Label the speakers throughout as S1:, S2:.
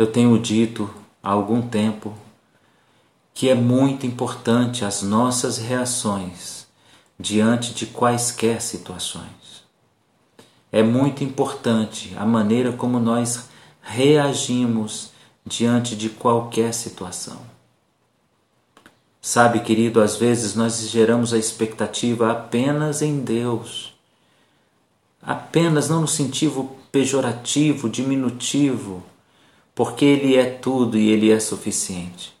S1: Eu tenho dito há algum tempo que é muito importante as nossas reações diante de quaisquer situações. É muito importante a maneira como nós reagimos diante de qualquer situação. Sabe, querido, às vezes nós geramos a expectativa apenas em Deus. Apenas não no sentido pejorativo, diminutivo, porque Ele é tudo e Ele é suficiente.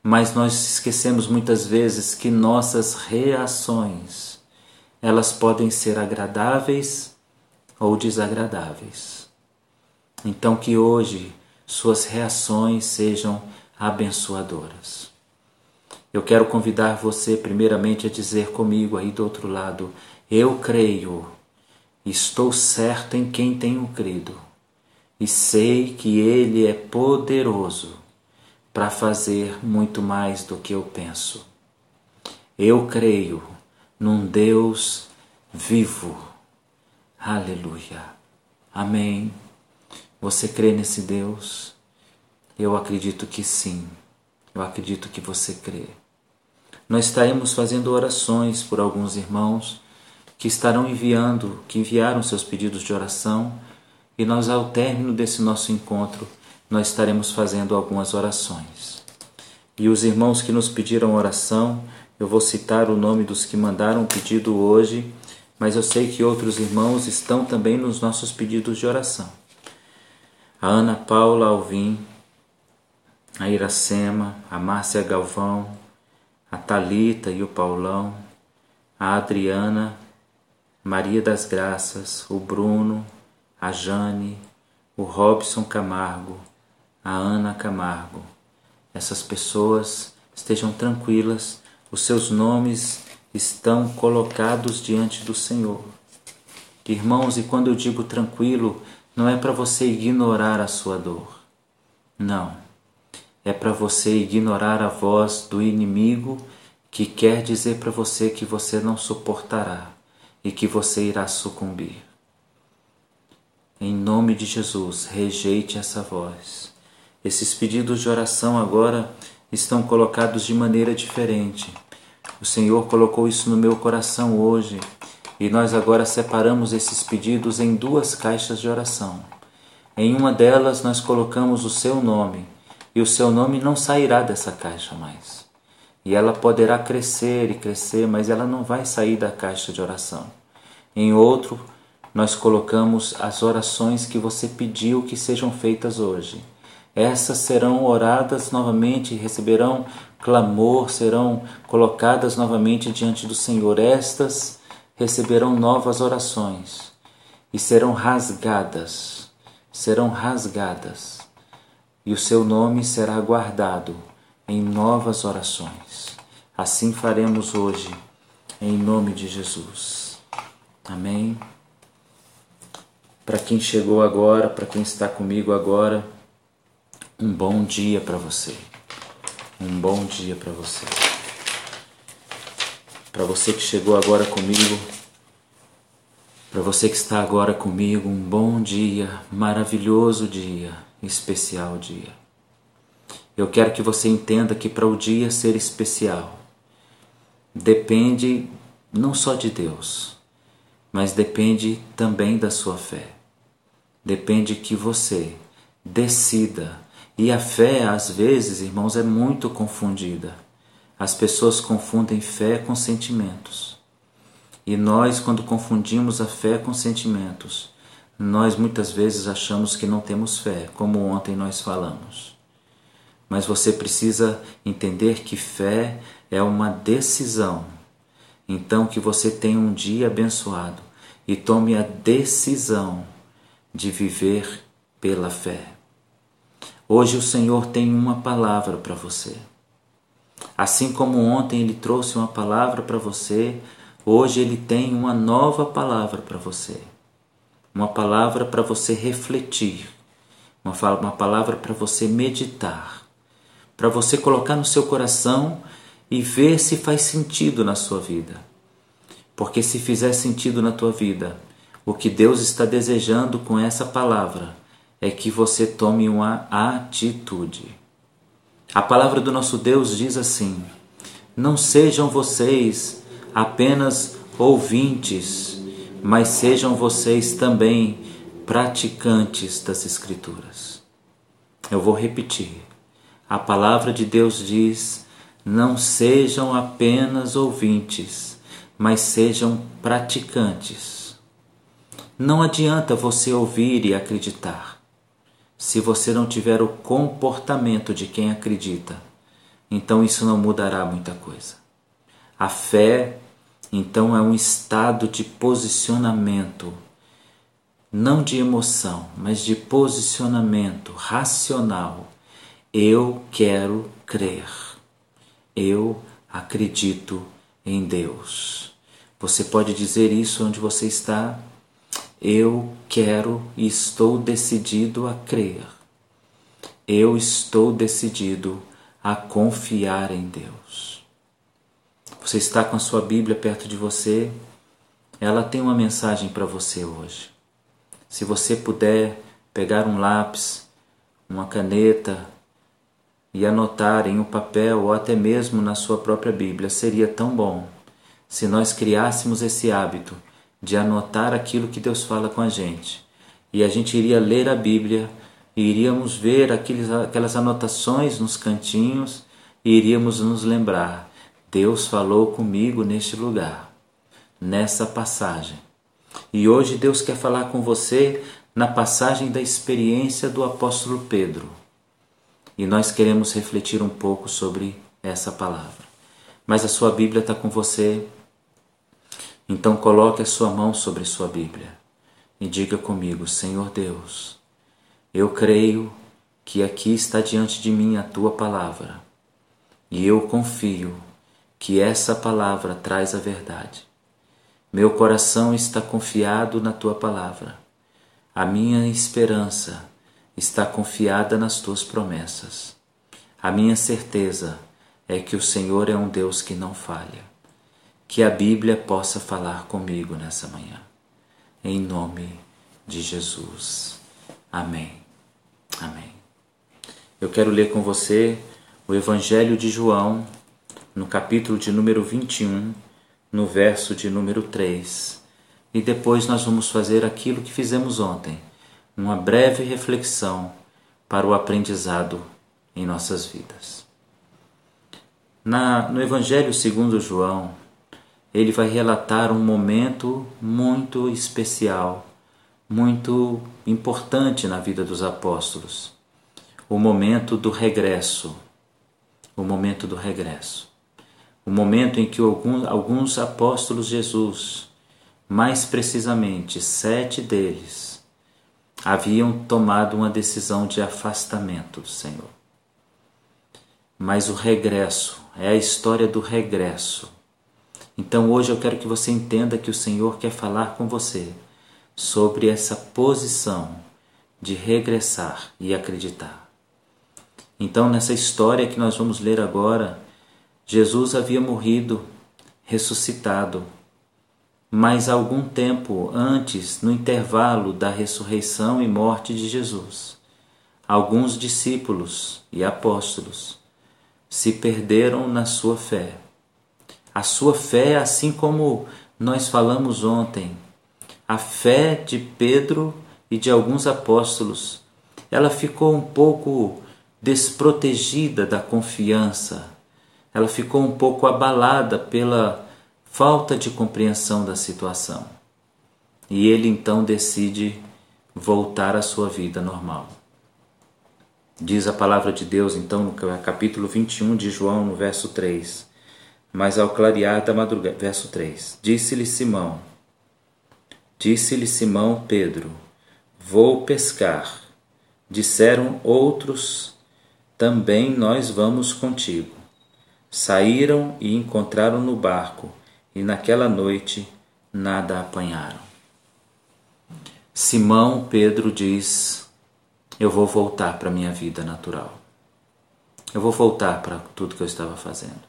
S1: Mas nós esquecemos muitas vezes que nossas reações, elas podem ser agradáveis ou desagradáveis. Então que hoje suas reações sejam abençoadoras. Eu quero convidar você primeiramente a dizer comigo aí do outro lado: eu creio Estou certo em quem tenho crido e sei que Ele é poderoso para fazer muito mais do que eu penso. Eu creio num Deus vivo. Aleluia. Amém. Você crê nesse Deus? Eu acredito que sim. Eu acredito que você crê. Nós estaremos fazendo orações por alguns irmãos que estarão enviando, que enviaram seus pedidos de oração, e nós, ao término desse nosso encontro, nós estaremos fazendo algumas orações. E os irmãos que nos pediram oração, eu vou citar o nome dos que mandaram o pedido hoje, mas eu sei que outros irmãos estão também nos nossos pedidos de oração. A Ana Paula Alvim, a Iracema, a Márcia Galvão, a Talita e o Paulão, a Adriana, Maria das Graças, o Bruno, a Jane, o Robson Camargo, a Ana Camargo. Essas pessoas estejam tranquilas, os seus nomes estão colocados diante do Senhor. Irmãos, e quando eu digo tranquilo, não é para você ignorar a sua dor. Não. É para você ignorar a voz do inimigo que quer dizer para você que você não suportará e que você irá sucumbir. Em nome de Jesus, rejeite essa voz. Esses pedidos de oração agora estão colocados de maneira diferente. O Senhor colocou isso no meu coração hoje e nós agora separamos esses pedidos em duas caixas de oração. Em uma delas nós colocamos o seu nome e o seu nome não sairá dessa caixa mais. E ela poderá crescer e crescer, mas ela não vai sair da caixa de oração. Em outro, nós colocamos as orações que você pediu que sejam feitas hoje. Essas serão oradas novamente, receberão clamor, serão colocadas novamente diante do Senhor. Estas receberão novas orações e serão rasgadas, serão rasgadas, e o seu nome será guardado em novas orações. Assim faremos hoje, em nome de Jesus. Amém. Para quem chegou agora, para quem está comigo agora, um bom dia para você. Um bom dia para você. Para você que chegou agora comigo, para você que está agora comigo, um bom dia, maravilhoso dia, especial dia. Eu quero que você entenda que para o dia ser especial, depende não só de Deus, mas depende também da sua fé. Depende que você decida. E a fé, às vezes, irmãos, é muito confundida. As pessoas confundem fé com sentimentos. E nós, quando confundimos a fé com sentimentos, nós muitas vezes achamos que não temos fé, como ontem nós falamos mas você precisa entender que fé é uma decisão. Então, que você tenha um dia abençoado e tome a decisão de viver pela fé. Hoje o Senhor tem uma palavra para você. Assim como ontem Ele trouxe uma palavra para você, hoje Ele tem uma nova palavra para você. Uma palavra para você refletir, uma, palavra para você meditar para você colocar no seu coração e ver se faz sentido na sua vida. Porque se fizer sentido na tua vida, o que Deus está desejando com essa palavra é que você tome uma atitude. A palavra do nosso Deus diz assim: Não sejam vocês apenas ouvintes, mas sejam vocês também praticantes das Escrituras. Eu vou repetir. A palavra de Deus diz: Não sejam apenas ouvintes, mas sejam praticantes. Não adianta você ouvir e acreditar. Se você não tiver o comportamento de quem acredita, então isso não mudará muita coisa. A fé, então, é um estado de posicionamento, não de emoção, mas de posicionamento racional. Eu quero crer. Eu acredito em Deus. Você pode dizer isso onde você está? Eu quero e estou decidido a crer. Eu estou decidido a confiar em Deus. Você está com a sua Bíblia perto de você? Ela tem uma mensagem para você hoje. Se você puder pegar um lápis, uma caneta e anotar em um papel ou até mesmo na sua própria Bíblia, seria tão bom se nós criássemos esse hábito de anotar aquilo que Deus fala com a gente. E a gente iria ler a Bíblia e iríamos ver aqueles, aquelas anotações nos cantinhos e iríamos nos lembrar: Deus falou comigo neste lugar, nessa passagem. E hoje Deus quer falar com você na passagem da experiência do apóstolo Pedro. E nós queremos refletir um pouco sobre essa palavra. Mas a sua Bíblia está com você, então coloque a sua mão sobre sua Bíblia e diga comigo: Senhor Deus, eu creio que aqui está diante de mim a tua palavra e eu confio que essa palavra traz a verdade. Meu coração está confiado na tua palavra. A minha esperança está confiada nas tuas promessas. A minha certeza é que o Senhor é um Deus que não falha que a Bíblia possa falar comigo nessa manhã. Em nome de Jesus. Amém. Amém. Eu quero ler com você o Evangelho de João, no capítulo de número 21, no verso de número 3. E depois nós vamos fazer aquilo que fizemos ontem, uma breve reflexão para o aprendizado em nossas vidas. Na, no Evangelho segundo João, ele vai relatar um momento muito especial, muito importante na vida dos apóstolos. O momento do regresso. O momento do regresso. O momento em que alguns, alguns apóstolos Jesus, mais precisamente sete deles, haviam tomado uma decisão de afastamento do Senhor. Mas o regresso, é a história do regresso então hoje eu quero que você entenda que o Senhor quer falar com você sobre essa posição de regressar e acreditar. Então, nessa história que nós vamos ler agora, Jesus havia morrido, ressuscitado, mas algum tempo antes, no intervalo da ressurreição e morte de Jesus, alguns discípulos e apóstolos se perderam na sua fé. A sua fé, assim como nós falamos ontem, a fé de Pedro e de alguns apóstolos, ela ficou um pouco desprotegida da confiança, ela ficou um pouco abalada pela falta de compreensão da situação. E ele então decide voltar à sua vida normal. Diz a palavra de Deus, então, no capítulo 21 de João, no verso 3: mas ao clarear da madrugada. Verso 3: Disse-lhe Simão, disse-lhe Simão Pedro: Vou pescar. Disseram outros: Também nós vamos contigo. Saíram e encontraram no barco, e naquela noite nada apanharam. Simão Pedro diz: Eu vou voltar para a minha vida natural. Eu vou voltar para tudo que eu estava fazendo.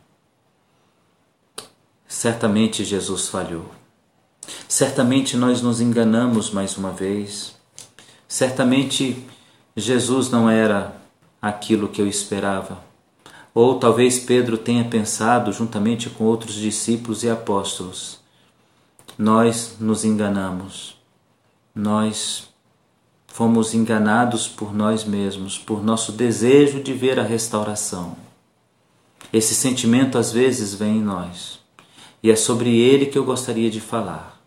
S1: Certamente Jesus falhou. Certamente nós nos enganamos mais uma vez. Certamente Jesus não era aquilo que eu esperava. Ou talvez Pedro tenha pensado, juntamente com outros discípulos e apóstolos, nós nos enganamos, nós fomos enganados por nós mesmos, por nosso desejo de ver a restauração. Esse sentimento às vezes vem em nós e é sobre ele que eu gostaria de falar.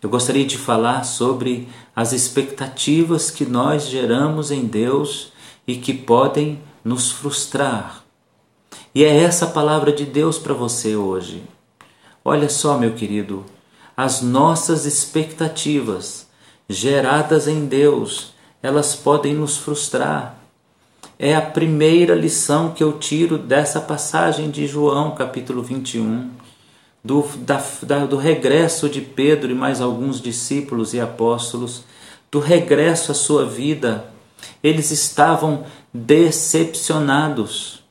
S1: Eu gostaria de falar sobre as expectativas que nós geramos em Deus e que podem nos frustrar. E é essa palavra de Deus para você hoje. Olha só, meu querido, as nossas expectativas geradas em Deus, elas podem nos frustrar. É a primeira lição que eu tiro dessa passagem de João, capítulo 21, do, da, da, do regresso de Pedro e mais alguns discípulos e apóstolos, do regresso à sua vida. Eles estavam decepcionados.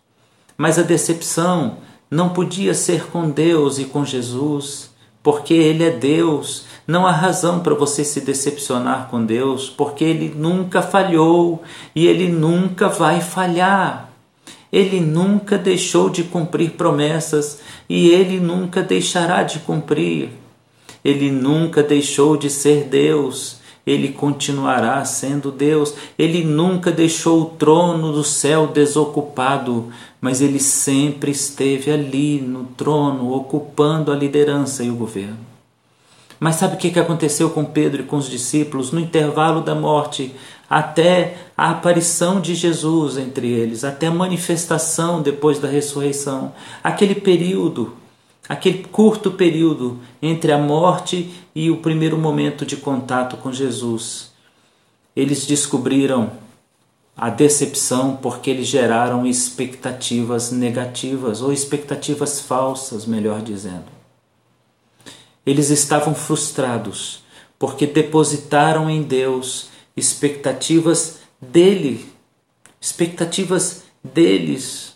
S1: Mas a decepção não podia ser com Deus e com Jesus, porque Ele é Deus. Não há razão para você se decepcionar com Deus, porque Ele nunca falhou e Ele nunca vai falhar. Ele nunca deixou de cumprir promessas e Ele nunca deixará de cumprir. Ele nunca deixou de ser Deus ele continuará sendo Deus. Ele nunca deixou o trono do céu desocupado, mas ele sempre esteve ali no trono, ocupando a liderança e o governo. Mas sabe o que aconteceu com Pedro e com os discípulos no intervalo da morte, até a aparição de Jesus entre eles, até a manifestação depois da ressurreição? Aquele período aquele curto período entre a morte e o primeiro momento de contato com Jesus. Eles descobriram a decepção porque eles geraram expectativas negativas ou expectativas falsas, melhor dizendo. Eles estavam frustrados porque depositaram em Deus expectativas dele, expectativas deles.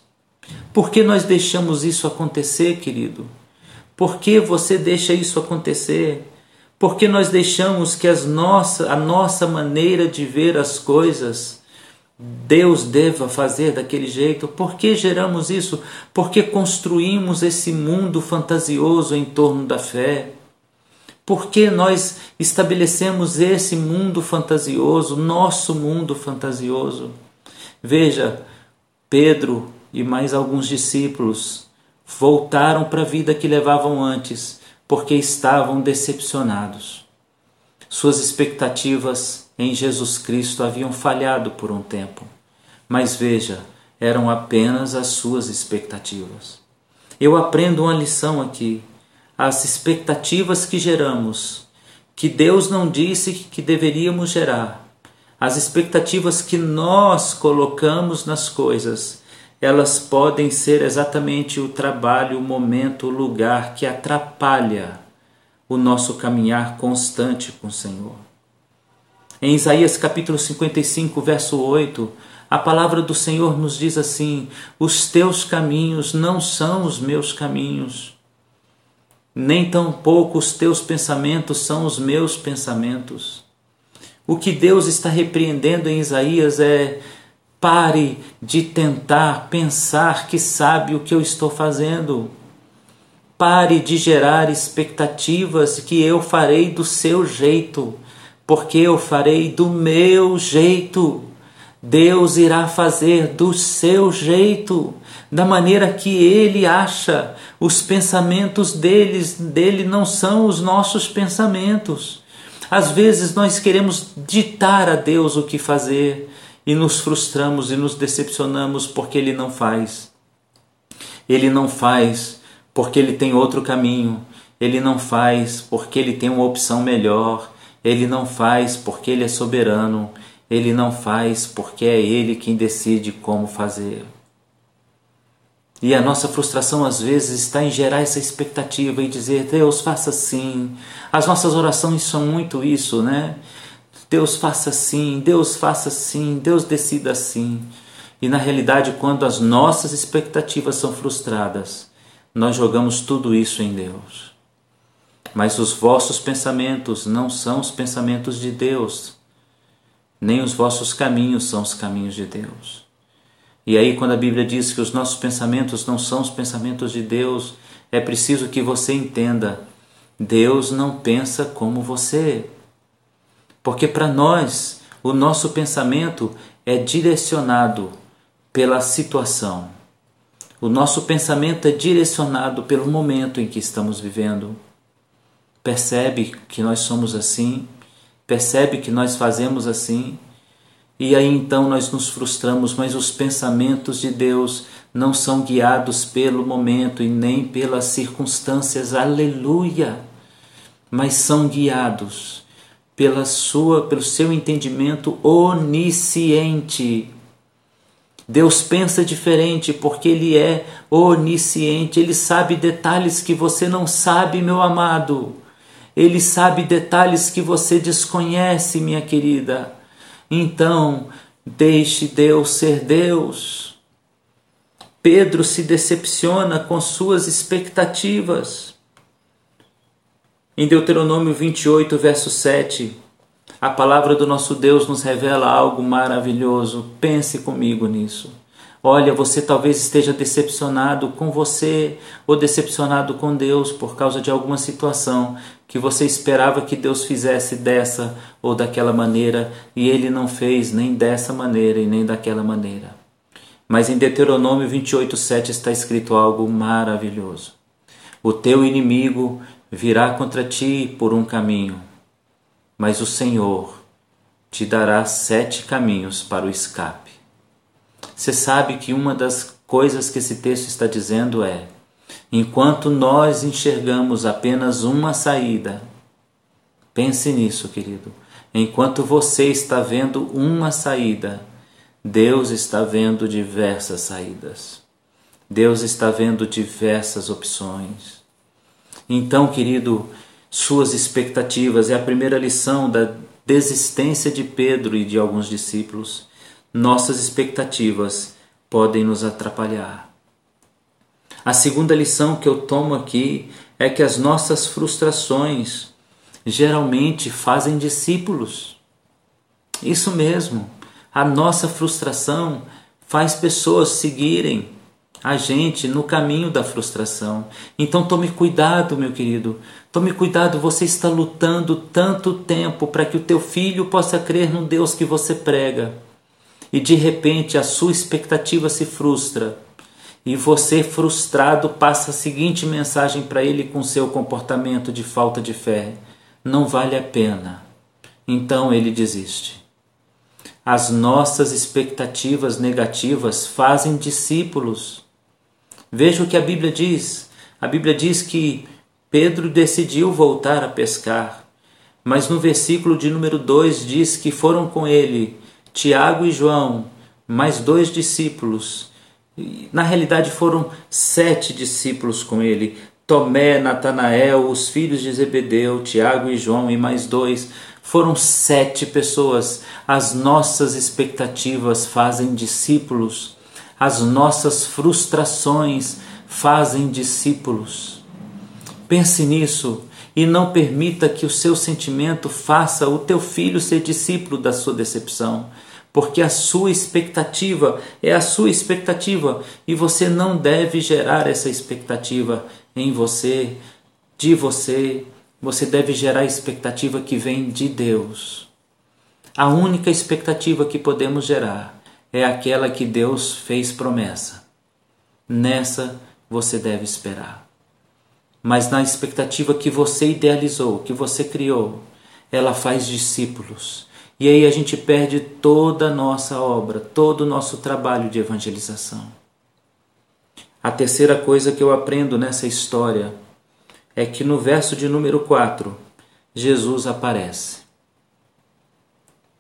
S1: Por que nós deixamos isso acontecer, querido? Por que você deixa isso acontecer? Por que nós deixamos que as nossa, a nossa maneira de ver as coisas Deus deva fazer daquele jeito? Por que geramos isso? Porque construímos esse mundo fantasioso em torno da fé? Por que nós estabelecemos esse mundo fantasioso, nosso mundo fantasioso? Veja, Pedro e mais alguns discípulos voltaram para a vida que levavam antes, porque estavam decepcionados. Suas expectativas em Jesus Cristo haviam falhado por um tempo, mas veja, eram apenas as suas expectativas. Eu aprendo uma lição aqui. As expectativas que geramos, que Deus não disse que deveríamos gerar, as expectativas que nós colocamos nas coisas, elas podem ser exatamente o trabalho, o momento, o lugar que atrapalha o nosso caminhar constante com o Senhor. Em Isaías capítulo 55, verso 8, a palavra do Senhor nos diz assim: Os teus caminhos não são os meus caminhos, nem tampouco os teus pensamentos são os meus pensamentos. O que Deus está repreendendo em Isaías é Pare de tentar pensar que sabe o que eu estou fazendo. Pare de gerar expectativas que eu farei do seu jeito, porque eu farei do meu jeito. Deus irá fazer do seu jeito, da maneira que ele acha. Os pensamentos deles, dele não são os nossos pensamentos. Às vezes nós queremos ditar a Deus o que fazer e nos frustramos e nos decepcionamos porque ele não faz. Ele não faz porque ele tem outro caminho. Ele não faz porque ele tem uma opção melhor. Ele não faz porque ele é soberano. Ele não faz porque é ele quem decide como fazer. E a nossa frustração às vezes está em gerar essa expectativa e dizer: Deus, faça assim. As nossas orações são muito isso, né? Deus faça assim, Deus faça assim, Deus decida assim. E na realidade, quando as nossas expectativas são frustradas, nós jogamos tudo isso em Deus. Mas os vossos pensamentos não são os pensamentos de Deus. nem os vossos caminhos são os caminhos de Deus. E aí, quando a Bíblia diz que os nossos pensamentos não são os pensamentos de Deus, é preciso que você entenda: Deus não pensa como você. Porque para nós, o nosso pensamento é direcionado pela situação. O nosso pensamento é direcionado pelo momento em que estamos vivendo. Percebe que nós somos assim? Percebe que nós fazemos assim? E aí então nós nos frustramos, mas os pensamentos de Deus não são guiados pelo momento e nem pelas circunstâncias, aleluia, mas são guiados pela sua, pelo seu entendimento onisciente. Deus pensa diferente porque ele é onisciente, ele sabe detalhes que você não sabe, meu amado. Ele sabe detalhes que você desconhece, minha querida. Então, deixe Deus ser Deus. Pedro se decepciona com suas expectativas. Em Deuteronômio 28, verso 7, a palavra do nosso Deus nos revela algo maravilhoso. Pense comigo nisso. Olha, você talvez esteja decepcionado com você ou decepcionado com Deus por causa de alguma situação que você esperava que Deus fizesse dessa ou daquela maneira e ele não fez nem dessa maneira e nem daquela maneira. Mas em Deuteronômio 28:7 está escrito algo maravilhoso. O teu inimigo virá contra ti por um caminho, mas o Senhor te dará sete caminhos para o escape. Você sabe que uma das coisas que esse texto está dizendo é: enquanto nós enxergamos apenas uma saída, pense nisso, querido. Enquanto você está vendo uma saída, Deus está vendo diversas saídas. Deus está vendo diversas opções. Então, querido, suas expectativas é a primeira lição da desistência de Pedro e de alguns discípulos nossas expectativas podem nos atrapalhar. A segunda lição que eu tomo aqui é que as nossas frustrações geralmente fazem discípulos. Isso mesmo, a nossa frustração faz pessoas seguirem a gente no caminho da frustração. Então tome cuidado, meu querido. Tome cuidado, você está lutando tanto tempo para que o teu filho possa crer no Deus que você prega e de repente a sua expectativa se frustra e você, frustrado, passa a seguinte mensagem para ele com seu comportamento de falta de fé: não vale a pena. Então ele desiste. As nossas expectativas negativas fazem discípulos. Veja o que a Bíblia diz. A Bíblia diz que Pedro decidiu voltar a pescar, mas no versículo de número 2 diz que foram com ele Tiago e João, mais dois discípulos. Na realidade foram sete discípulos com ele: Tomé, Natanael, os filhos de Zebedeu, Tiago e João e mais dois. Foram sete pessoas. As nossas expectativas fazem discípulos, as nossas frustrações fazem discípulos. Pense nisso e não permita que o seu sentimento faça o teu filho ser discípulo da sua decepção, porque a sua expectativa é a sua expectativa e você não deve gerar essa expectativa em você, de você. Você deve gerar a expectativa que vem de Deus. A única expectativa que podemos gerar é aquela que Deus fez promessa. Nessa você deve esperar mas na expectativa que você idealizou, que você criou, ela faz discípulos. E aí a gente perde toda a nossa obra, todo o nosso trabalho de evangelização. A terceira coisa que eu aprendo nessa história é que no verso de número 4, Jesus aparece.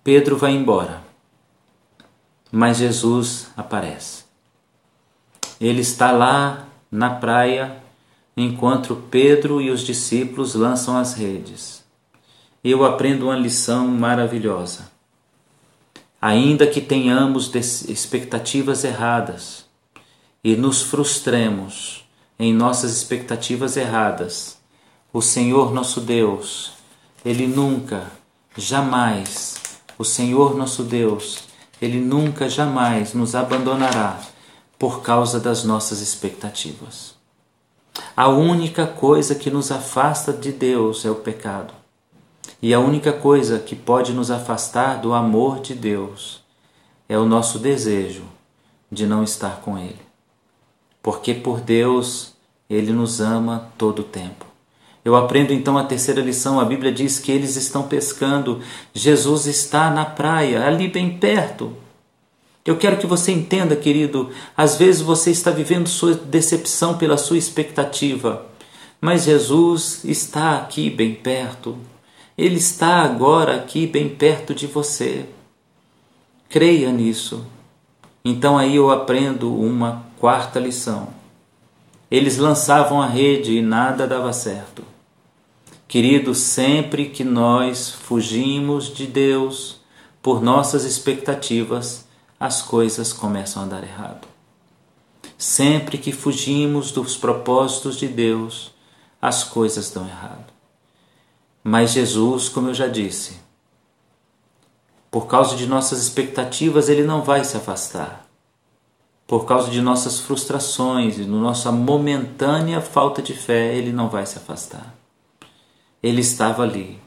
S1: Pedro vai embora, mas Jesus aparece. Ele está lá na praia enquanto Pedro e os discípulos lançam as redes. Eu aprendo uma lição maravilhosa. Ainda que tenhamos expectativas erradas e nos frustremos em nossas expectativas erradas, o Senhor nosso Deus, Ele nunca, jamais O Senhor nosso Deus, Ele nunca jamais nos abandonará por causa das nossas expectativas. A única coisa que nos afasta de Deus é o pecado. E a única coisa que pode nos afastar do amor de Deus é o nosso desejo de não estar com Ele. Porque por Deus Ele nos ama todo o tempo. Eu aprendo então a terceira lição. A Bíblia diz que eles estão pescando. Jesus está na praia, ali bem perto. Eu quero que você entenda, querido, às vezes você está vivendo sua decepção pela sua expectativa, mas Jesus está aqui bem perto. Ele está agora aqui bem perto de você. Creia nisso. Então aí eu aprendo uma quarta lição. Eles lançavam a rede e nada dava certo. Querido, sempre que nós fugimos de Deus por nossas expectativas, as coisas começam a dar errado. Sempre que fugimos dos propósitos de Deus, as coisas dão errado. Mas Jesus, como eu já disse, por causa de nossas expectativas, ele não vai se afastar. Por causa de nossas frustrações e nossa momentânea falta de fé, ele não vai se afastar. Ele estava ali.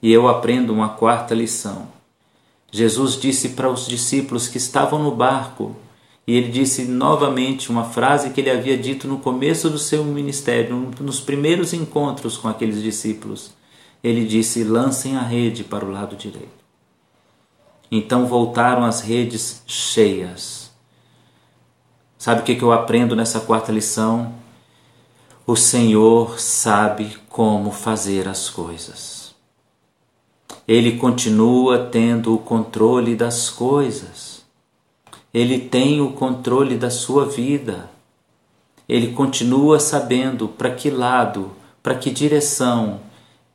S1: E eu aprendo uma quarta lição. Jesus disse para os discípulos que estavam no barco, e ele disse novamente uma frase que ele havia dito no começo do seu ministério, nos primeiros encontros com aqueles discípulos. Ele disse: lancem a rede para o lado direito. Então voltaram as redes cheias. Sabe o que eu aprendo nessa quarta lição? O Senhor sabe como fazer as coisas. Ele continua tendo o controle das coisas. Ele tem o controle da sua vida. Ele continua sabendo para que lado, para que direção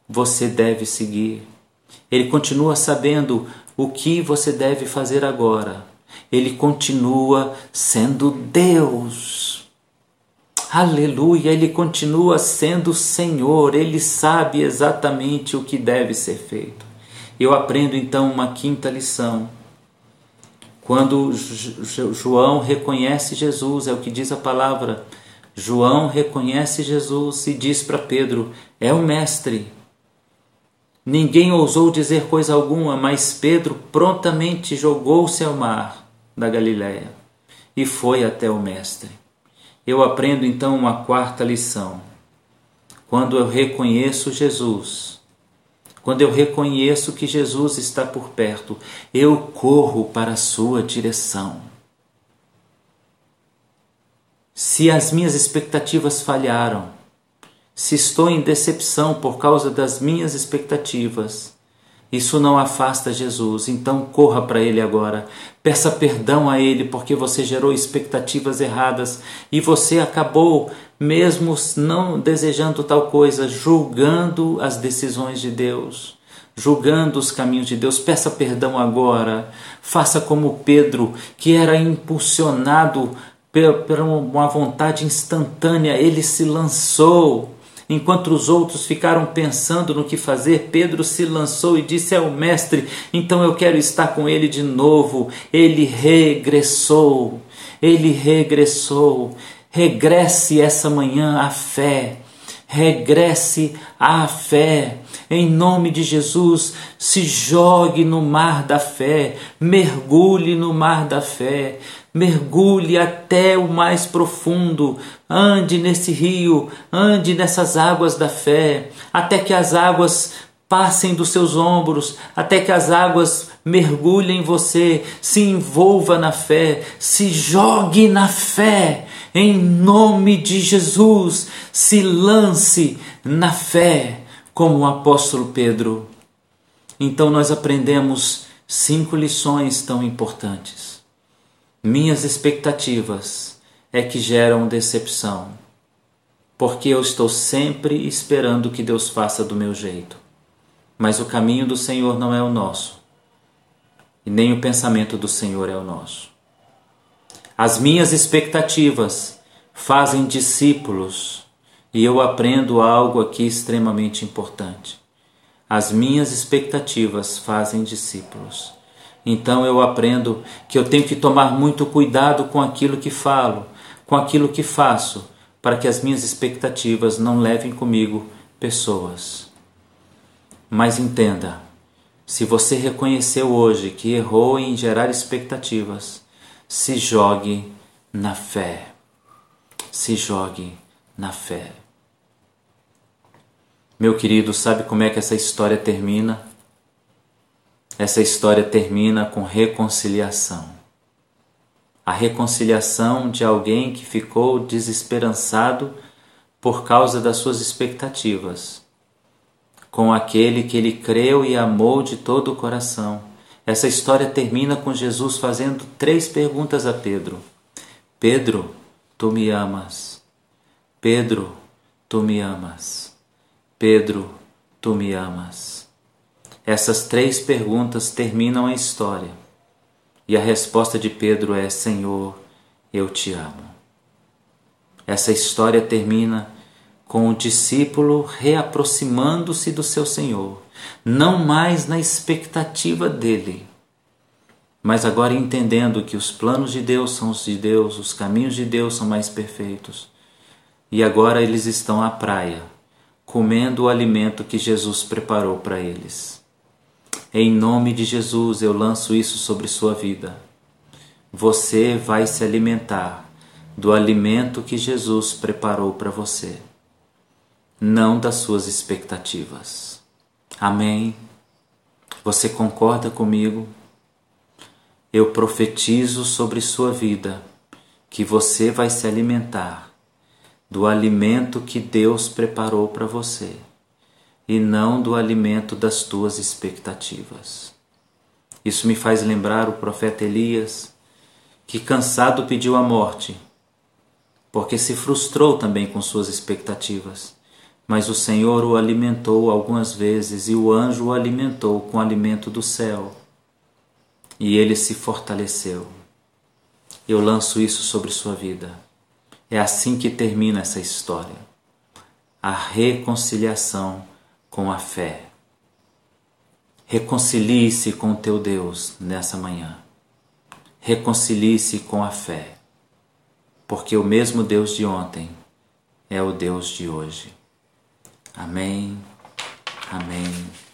S1: você deve seguir. Ele continua sabendo o que você deve fazer agora. Ele continua sendo Deus. Aleluia, ele continua sendo Senhor, ele sabe exatamente o que deve ser feito. Eu aprendo então uma quinta lição. Quando João reconhece Jesus, é o que diz a palavra. João reconhece Jesus e diz para Pedro: É o Mestre. Ninguém ousou dizer coisa alguma, mas Pedro prontamente jogou-se ao mar da Galiléia e foi até o Mestre. Eu aprendo então uma quarta lição. Quando eu reconheço Jesus, quando eu reconheço que Jesus está por perto, eu corro para a sua direção. Se as minhas expectativas falharam, se estou em decepção por causa das minhas expectativas, isso não afasta Jesus, então corra para Ele agora. Peça perdão a Ele porque você gerou expectativas erradas e você acabou, mesmo não desejando tal coisa, julgando as decisões de Deus, julgando os caminhos de Deus. Peça perdão agora. Faça como Pedro, que era impulsionado por uma vontade instantânea, ele se lançou Enquanto os outros ficaram pensando no que fazer, Pedro se lançou e disse ao Mestre: Então eu quero estar com ele de novo. Ele regressou. Ele regressou. Regresse essa manhã à fé. Regresse à fé. Em nome de Jesus, se jogue no mar da fé, mergulhe no mar da fé, mergulhe até o mais profundo, ande nesse rio, ande nessas águas da fé, até que as águas passem dos seus ombros, até que as águas mergulhem em você, se envolva na fé, se jogue na fé, em nome de Jesus, se lance na fé, como o apóstolo Pedro. Então nós aprendemos cinco lições tão importantes. Minhas expectativas é que geram decepção, porque eu estou sempre esperando que Deus faça do meu jeito. Mas o caminho do Senhor não é o nosso, e nem o pensamento do Senhor é o nosso. As minhas expectativas fazem discípulos, e eu aprendo algo aqui extremamente importante. As minhas expectativas fazem discípulos. Então eu aprendo que eu tenho que tomar muito cuidado com aquilo que falo, com aquilo que faço, para que as minhas expectativas não levem comigo pessoas. Mas entenda, se você reconheceu hoje que errou em gerar expectativas, se jogue na fé. Se jogue na fé. Meu querido, sabe como é que essa história termina? Essa história termina com reconciliação. A reconciliação de alguém que ficou desesperançado por causa das suas expectativas, com aquele que ele creu e amou de todo o coração. Essa história termina com Jesus fazendo três perguntas a Pedro: Pedro, tu me amas? Pedro, tu me amas? Pedro, tu me amas? Essas três perguntas terminam a história. E a resposta de Pedro é: Senhor, eu te amo. Essa história termina com o discípulo reaproximando-se do seu Senhor, não mais na expectativa dele, mas agora entendendo que os planos de Deus são os de Deus, os caminhos de Deus são mais perfeitos. E agora eles estão à praia, comendo o alimento que Jesus preparou para eles. Em nome de Jesus eu lanço isso sobre sua vida. Você vai se alimentar do alimento que Jesus preparou para você, não das suas expectativas. Amém? Você concorda comigo? Eu profetizo sobre sua vida que você vai se alimentar do alimento que Deus preparou para você e não do alimento das tuas expectativas. Isso me faz lembrar o profeta Elias, que cansado pediu a morte, porque se frustrou também com suas expectativas. Mas o Senhor o alimentou algumas vezes e o anjo o alimentou com o alimento do céu. E ele se fortaleceu. Eu lanço isso sobre sua vida. É assim que termina essa história. A reconciliação com a fé. Reconcilie-se com teu Deus nessa manhã. Reconcilie-se com a fé, porque o mesmo Deus de ontem é o Deus de hoje. Amém. Amém.